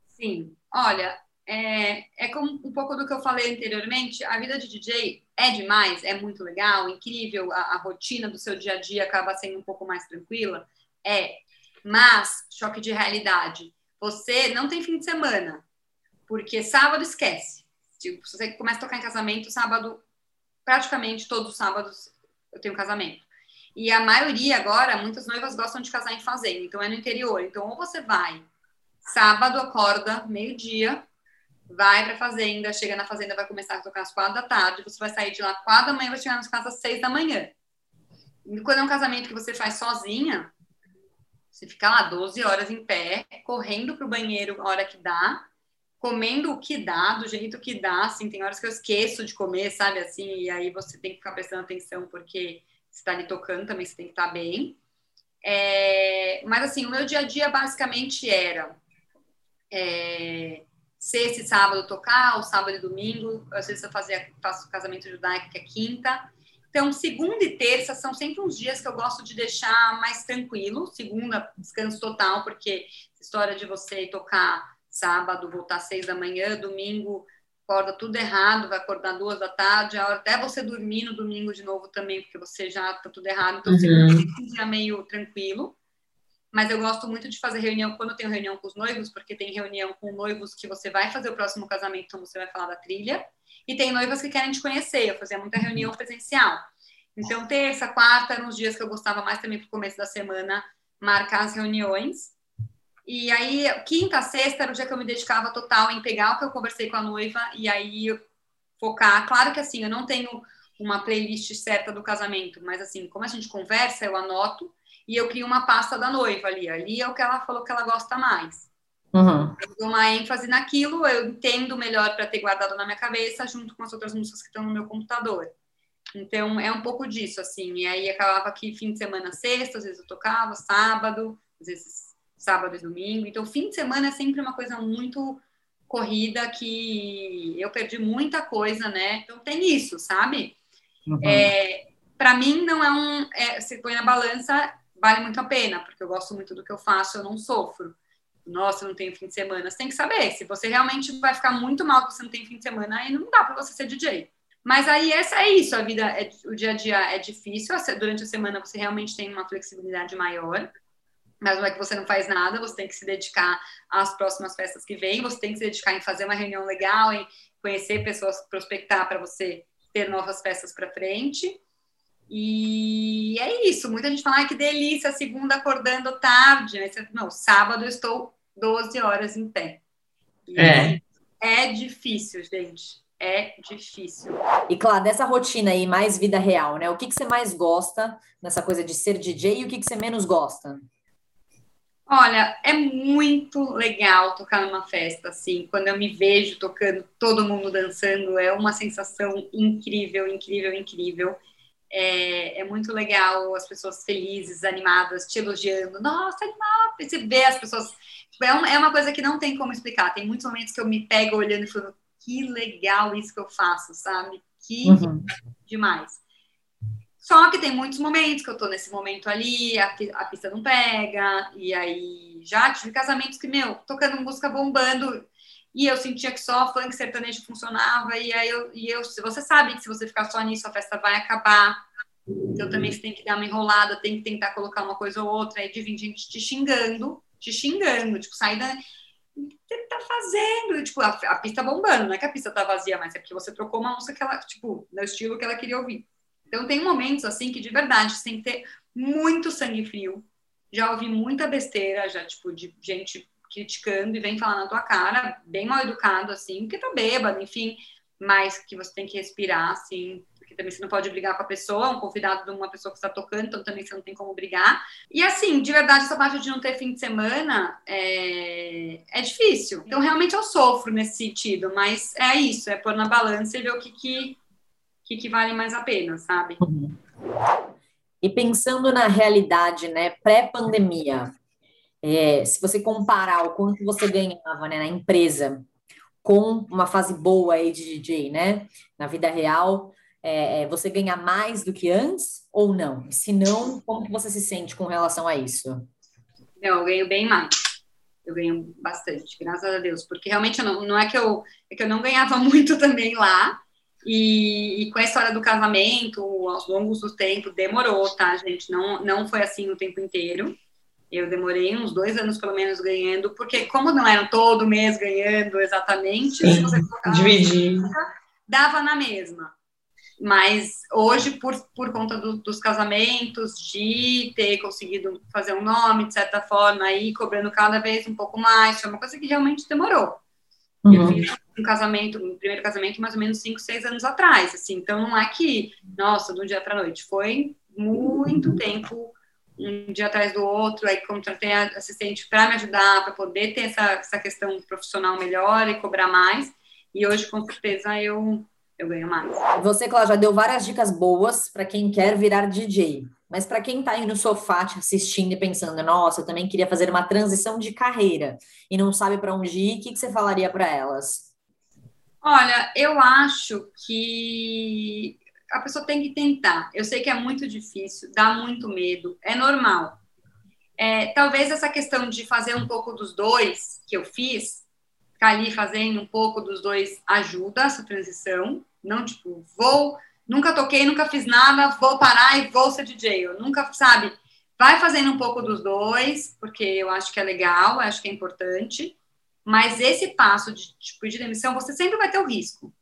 Sim, olha, é, é como um pouco do que eu falei anteriormente, a vida de DJ é demais, é muito legal, incrível, a, a rotina do seu dia a dia acaba sendo um pouco mais tranquila, é, mas, choque de realidade, você não tem fim de semana, porque sábado esquece, tipo, se você começa a tocar em casamento, sábado, praticamente todos os sábados eu tenho casamento. E a maioria agora, muitas noivas gostam de casar em fazenda, então é no interior. Então, ou você vai sábado, acorda, meio-dia, vai para a fazenda, chega na fazenda, vai começar a tocar às quatro da tarde, você vai sair de lá quatro da manhã, vai chegar nas casas às seis da manhã. E quando é um casamento que você faz sozinha, você fica lá 12 horas em pé, correndo para o banheiro a hora que dá, comendo o que dá, do jeito que dá, assim, tem horas que eu esqueço de comer, sabe, assim, e aí você tem que ficar prestando atenção, porque você está ali tocando também, você tem que estar tá bem. É, mas assim, o meu dia a dia basicamente era é, sexta e sábado tocar, o sábado e domingo, às vezes eu fazia, faço casamento judaico que é quinta. Então, segunda e terça são sempre uns dias que eu gosto de deixar mais tranquilo. Segunda, descanso total, porque história de você tocar sábado, voltar às seis da manhã, domingo, acorda tudo errado, vai acordar duas da tarde, até você dormir no domingo de novo também, porque você já tá tudo errado, então você uhum. um dia meio tranquilo. Mas eu gosto muito de fazer reunião quando eu tenho reunião com os noivos, porque tem reunião com noivos que você vai fazer o próximo casamento, então você vai falar da trilha, e tem noivas que querem te conhecer, eu fazia muita reunião presencial. Então, terça, quarta eram os dias que eu gostava mais também pro começo da semana, marcar as reuniões. E aí, quinta, sexta era o dia que eu me dedicava total em pegar o que eu conversei com a noiva e aí focar. Claro que assim, eu não tenho uma playlist certa do casamento, mas assim, como a gente conversa, eu anoto e eu crio uma pasta da noiva ali. Ali é o que ela falou que ela gosta mais. Uhum. Eu dou uma ênfase naquilo, eu entendo melhor para ter guardado na minha cabeça, junto com as outras músicas que estão no meu computador. Então, é um pouco disso, assim. E aí, acabava que fim de semana, sexta, às vezes eu tocava, sábado, às vezes sábado e domingo. Então, fim de semana é sempre uma coisa muito corrida que eu perdi muita coisa, né? Então, tem isso, sabe? Uhum. É, para mim, não é um. É, se põe na balança, vale muito a pena, porque eu gosto muito do que eu faço, eu não sofro. Nossa, não tenho fim de semana. Você tem que saber. Se você realmente vai ficar muito mal que você não tem fim de semana, aí não dá para você ser DJ. Mas aí essa é isso, a vida, é, o dia a dia é difícil, durante a semana você realmente tem uma flexibilidade maior, mas não é que você não faz nada, você tem que se dedicar às próximas festas que vêm, você tem que se dedicar em fazer uma reunião legal, em conhecer pessoas, prospectar para você ter novas festas para frente. E é isso. Muita gente fala, ah, que delícia, segunda acordando tarde. Não, sábado eu estou 12 horas em pé. E é. é difícil, gente. É difícil. E claro, dessa rotina aí, mais vida real, né? O que, que você mais gosta nessa coisa de ser DJ e o que, que você menos gosta? Olha, é muito legal tocar numa festa, assim, quando eu me vejo tocando, todo mundo dançando, é uma sensação incrível, incrível, incrível. É, é, muito legal as pessoas felizes, animadas, te elogiando. Nossa, animal! Você vê as pessoas. Tipo, é, uma, é uma coisa que não tem como explicar. Tem muitos momentos que eu me pego olhando e falando, que legal isso que eu faço, sabe? Que uhum. demais. Só que tem muitos momentos que eu tô nesse momento ali, a, a pista não pega, e aí já tive casamentos que, meu, tocando música bombando, e eu sentia que só funk sertanejo funcionava, e aí eu, e eu, você sabe que se você ficar só nisso, a festa vai acabar. Então também você tem que dar uma enrolada, tem que tentar colocar uma coisa ou outra, aí de vir gente te xingando, te xingando, tipo, sair da. O que você tá fazendo? Tipo, a, a, pista bombando, não é que a pista tá vazia, mas é porque você trocou uma música que ela, tipo, no estilo que ela queria ouvir. Então tem momentos assim que de verdade você tem que ter muito sangue frio. Já ouvi muita besteira, já, tipo, de gente criticando e vem falar na tua cara, bem mal educado, assim, porque tá bêbado, enfim, mas que você tem que respirar, assim, porque também você não pode brigar com a pessoa, um convidado de uma pessoa que está tocando, então também você não tem como brigar. E assim, de verdade, essa parte de não ter fim de semana é, é difícil. Então, realmente eu sofro nesse sentido, mas é isso, é pôr na balança e ver o que, que, que, que vale mais a pena, sabe? E pensando na realidade, né, pré-pandemia, é, se você comparar o quanto você ganhava né, na empresa com uma fase boa aí de DJ, né? Na vida real, é, é, você ganha mais do que antes ou não? Se não, como que você se sente com relação a isso? Não, eu ganho bem mais. Eu ganho bastante, graças a Deus, porque realmente não, não é que eu é que eu não ganhava muito também lá. E, e, com a história do casamento, aos longos do tempo, demorou, tá, gente? Não, não foi assim o tempo inteiro. Eu demorei uns dois anos, pelo menos, ganhando, porque como não eram todo mês ganhando exatamente, Sim, se você dividir. dava na mesma. Mas hoje, por, por conta do, dos casamentos, de ter conseguido fazer um nome, de certa forma, aí cobrando cada vez um pouco mais, foi uma coisa que realmente demorou. Uhum. Eu fiz um casamento, um primeiro casamento, mais ou menos cinco, seis anos atrás, assim. Então, não é que, nossa, de um dia para noite. Foi muito tempo um dia atrás do outro, aí contratei assistente para me ajudar, para poder ter essa, essa questão profissional melhor e cobrar mais. E hoje, com certeza, eu, eu ganho mais. Você, Cláudia, deu várias dicas boas para quem quer virar DJ. Mas para quem está aí no sofá te assistindo e pensando, nossa, eu também queria fazer uma transição de carreira e não sabe para onde ir, o que, que você falaria para elas? Olha, eu acho que a pessoa tem que tentar. Eu sei que é muito difícil, dá muito medo, é normal. É, talvez essa questão de fazer um pouco dos dois que eu fiz, ficar ali fazendo um pouco dos dois ajuda essa transição. Não tipo, vou, nunca toquei, nunca fiz nada, vou parar e vou ser DJ. Eu nunca, sabe? Vai fazendo um pouco dos dois, porque eu acho que é legal, acho que é importante. Mas esse passo de tipo de demissão, você sempre vai ter o risco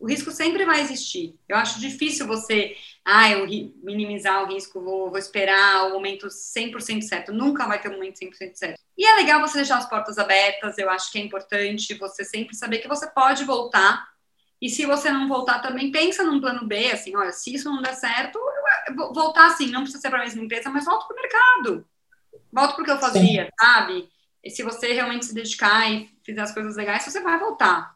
o risco sempre vai existir. Eu acho difícil você, ah, eu minimizar o risco, vou, vou esperar o momento 100% certo. Nunca vai ter um momento 100% certo. E é legal você deixar as portas abertas, eu acho que é importante você sempre saber que você pode voltar. E se você não voltar também, pensa num plano B, assim, olha, se isso não der certo, eu vou voltar assim, não precisa ser para a mesma empresa, mas volto para o mercado. Volto para o que eu fazia, Sim. sabe? E se você realmente se dedicar e fizer as coisas legais, você vai voltar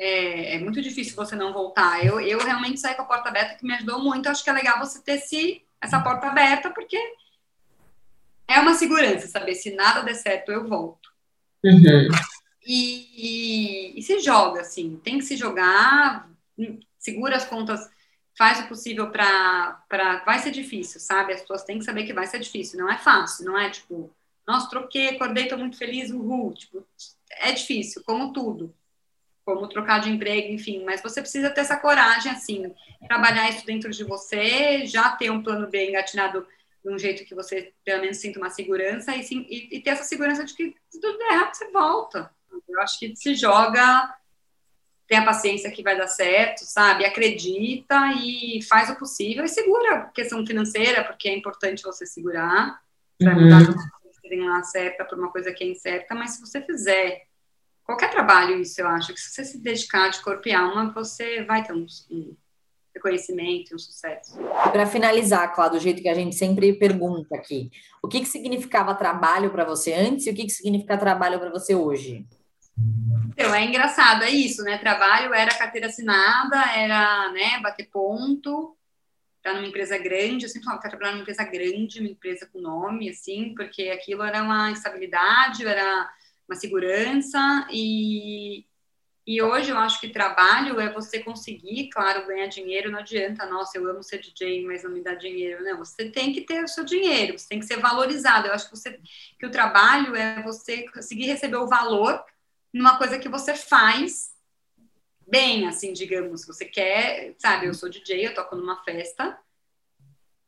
é, é, muito difícil você não voltar. Eu, eu realmente saí com a porta aberta, que me ajudou muito. Acho que é legal você ter esse, essa porta aberta, porque é uma segurança, saber se nada der certo, eu volto. Uhum. E, e, e, se joga, assim, tem que se jogar, segura as contas, faz o possível para. Vai ser difícil, sabe? As pessoas têm que saber que vai ser difícil, não é fácil, não é tipo, nossa, troquei, acordei, tô muito feliz, uhul. Tipo, é difícil, como tudo como trocar de emprego, enfim, mas você precisa ter essa coragem, assim, trabalhar isso dentro de você, já ter um plano B engatinado de um jeito que você, pelo menos, sinta uma segurança e, sim, e, e ter essa segurança de que se tudo der errado, você volta. Eu acho que se joga, tem a paciência que vai dar certo, sabe? Acredita e faz o possível e segura a questão financeira, porque é importante você segurar, para uhum. mudar lá certa por uma coisa que é incerta, mas se você fizer qualquer trabalho, isso eu acho, que se você se dedicar de corpo e alma, você vai ter um, um reconhecimento, um sucesso. Para finalizar, Cláudio, do jeito que a gente sempre pergunta aqui, o que, que significava trabalho para você antes e o que, que significa trabalho para você hoje? Então, é engraçado, é isso, né? Trabalho era carteira assinada, era, né, bater ponto, estar numa empresa grande, eu sempre falava, quero trabalhar numa empresa grande, uma empresa com nome, assim, porque aquilo era uma estabilidade, era uma segurança, e, e hoje eu acho que trabalho é você conseguir, claro, ganhar dinheiro, não adianta, nossa, eu amo ser DJ, mas não me dá dinheiro. Não, você tem que ter o seu dinheiro, você tem que ser valorizado. Eu acho que, você, que o trabalho é você conseguir receber o valor numa coisa que você faz bem, assim, digamos. Você quer, sabe, eu sou DJ, eu toco numa festa,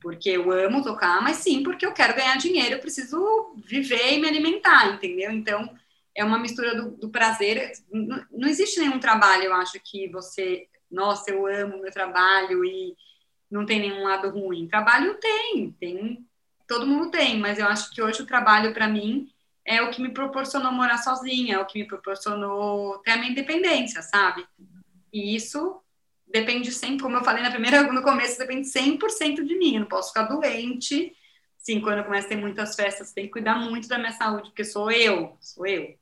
porque eu amo tocar, mas sim porque eu quero ganhar dinheiro, eu preciso viver e me alimentar, entendeu? Então, é uma mistura do, do prazer. Não, não, existe nenhum trabalho, eu acho, que você, nossa, eu amo meu trabalho e não tem nenhum lado ruim. Trabalho tem, tem, todo mundo tem, mas eu acho que hoje o trabalho para mim é o que me proporcionou morar sozinha, é o que me proporcionou ter a minha independência, sabe? E isso depende sempre, como eu falei na primeira, no começo, depende 100% de mim. Eu não posso ficar doente. Sim, quando eu começo a ter muitas festas, tem que cuidar muito da minha saúde, porque sou eu, sou eu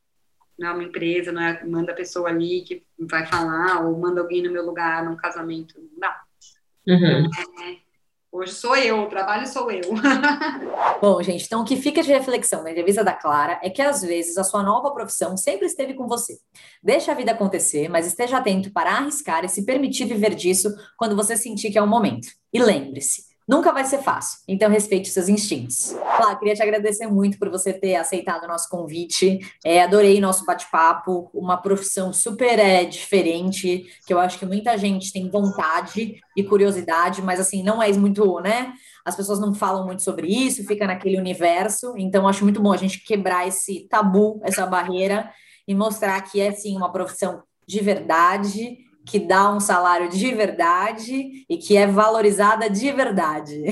não é uma empresa, não é manda a pessoa ali que vai falar, ou manda alguém no meu lugar num casamento. Não dá. Uhum. Então, é, hoje sou eu, o trabalho sou eu. Bom, gente, então o que fica de reflexão na entrevista da Clara é que às vezes a sua nova profissão sempre esteve com você. Deixa a vida acontecer, mas esteja atento para arriscar e se permitir viver disso quando você sentir que é o momento. E lembre-se, Nunca vai ser fácil, então respeite seus instintos. Flá, queria te agradecer muito por você ter aceitado o nosso convite. É, adorei nosso bate-papo, uma profissão super é, diferente, que eu acho que muita gente tem vontade e curiosidade, mas assim, não é muito, né? As pessoas não falam muito sobre isso, fica naquele universo. Então, acho muito bom a gente quebrar esse tabu, essa barreira, e mostrar que é sim uma profissão de verdade que dá um salário de verdade e que é valorizada de verdade.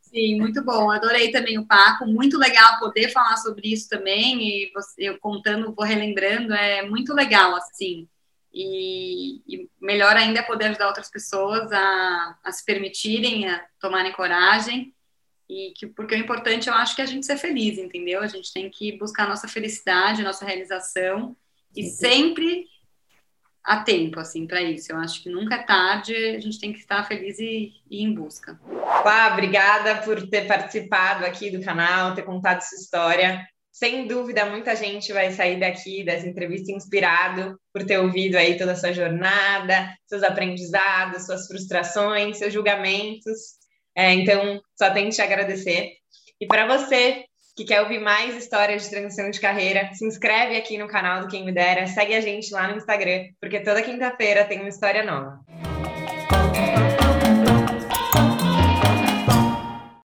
Sim, muito bom. Adorei também o Paco. Muito legal poder falar sobre isso também. E você, eu contando, vou relembrando, é muito legal, assim. E, e melhor ainda é poder ajudar outras pessoas a, a se permitirem, a tomarem coragem. E que, porque o importante, eu acho que é a gente ser feliz, entendeu? A gente tem que buscar a nossa felicidade, a nossa realização. E sempre a tempo, assim, para isso. Eu acho que nunca é tarde, a gente tem que estar feliz e, ir em busca. Pá, obrigada por ter participado aqui do canal, ter contado sua história. Sem dúvida, muita gente vai sair daqui dessa entrevista inspirado por ter ouvido aí toda a sua jornada, seus aprendizados, suas frustrações, seus julgamentos. É, então, só tenho que te agradecer. E para você que quer ouvir mais histórias de transição de carreira, se inscreve aqui no canal do Quem Me Dera, segue a gente lá no Instagram, porque toda quinta-feira tem uma história nova.